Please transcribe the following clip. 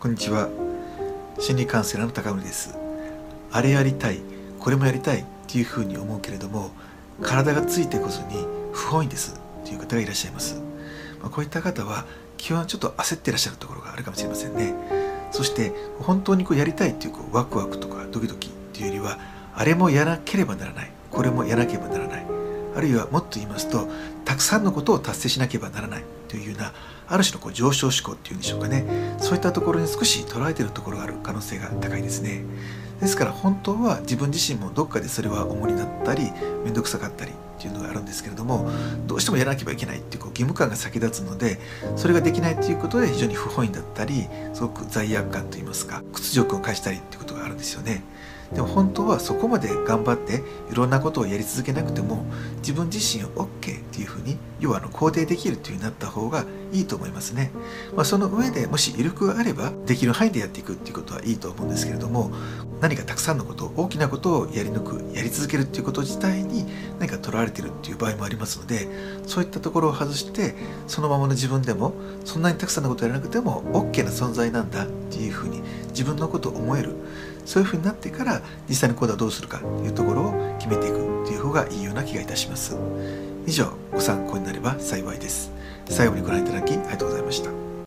こんにちは。心理カウンセラーの高森です。あれやりたいこれもやりたいっていうふうに思うけれども体がついてこずに不本意です。という方がいらっしゃいます、まあ、こういった方は基本ちょっと焦ってらっしゃるところがあるかもしれませんね。そして本当にこうやりたいっていうこうワクワクとかドキドキっていうよりはあれもやらなければならない。これもやらなければならない。あるいはもっと言いますとたくさんのことを達成しなければならないというようなある種のこう上昇志向っていうんでしょうかねそういったところに少し捉えているところがある可能性が高いですねですから本当は自分自身もどっかでそれは重荷だったり面倒くさかったりっていうのがあるんですけれどもどうしてもやらなければいけないっていうこう義務感が先立つのでそれができないということで非常に不本意だったりすごく罪悪感といいますか屈辱を返したりっていうことがあるんですよね。でも本当はそこまで頑張っていろんなことをやり続けなくても自分自身を OK っていうふうに要はあの肯定できるっていうふうになった方がいいと思いますね、まあ、その上でもし余力があればできる範囲でやっていくっていうことはいいと思うんですけれども何かたくさんのこと大きなことをやり抜くやり続けるっていうこと自体に何かとらわれてるっていう場合もありますのでそういったところを外してそのままの自分でもそんなにたくさんのことやらなくても OK な存在なんだっていうふうに自分のことを思えるそういうふうになってから実際に行動はどうするかというところを決めていく。がいいような気がいたします。以上ご参考になれば幸いです。最後にご覧いただきありがとうございました。